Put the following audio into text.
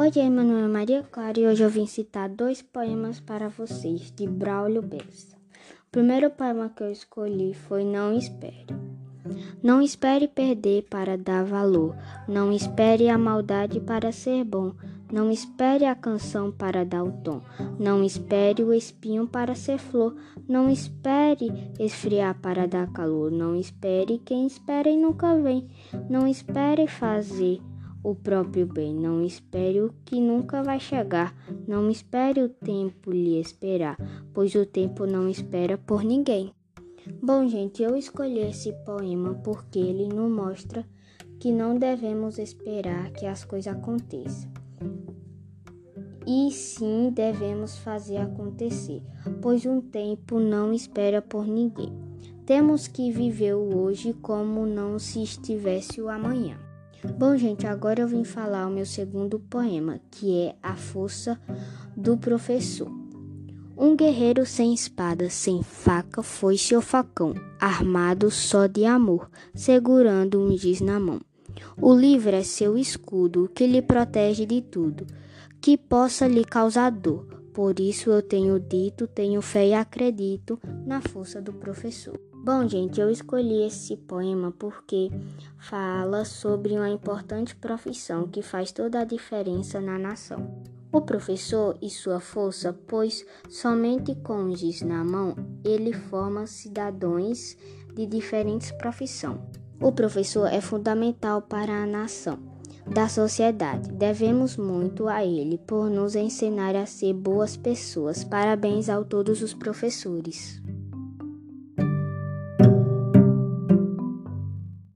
Oi, é Maria Clara e hoje eu vim citar dois poemas para vocês, de Braulio Bessa. O primeiro poema que eu escolhi foi Não Espere. Não espere perder para dar valor, não espere a maldade para ser bom, não espere a canção para dar o tom, não espere o espinho para ser flor, não espere esfriar para dar calor, não espere quem espera e nunca vem, não espere fazer o próprio bem. Não espere o que nunca vai chegar. Não espere o tempo lhe esperar, pois o tempo não espera por ninguém. Bom, gente, eu escolhi esse poema porque ele nos mostra que não devemos esperar que as coisas aconteçam. E sim devemos fazer acontecer, pois um tempo não espera por ninguém. Temos que viver o hoje como não se estivesse o amanhã. Bom, gente, agora eu vim falar o meu segundo poema, que é A Força do Professor. Um guerreiro sem espada, sem faca, foi seu facão, armado só de amor, segurando um giz na mão. O livro é seu escudo, que lhe protege de tudo, que possa lhe causar dor. Por isso eu tenho dito, tenho fé e acredito na força do professor. Bom, gente, eu escolhi esse poema porque fala sobre uma importante profissão que faz toda a diferença na nação. O professor e sua força, pois somente com o giz na mão ele forma cidadãos de diferentes profissões. O professor é fundamental para a nação da sociedade. Devemos muito a ele por nos ensinar a ser boas pessoas. Parabéns a todos os professores.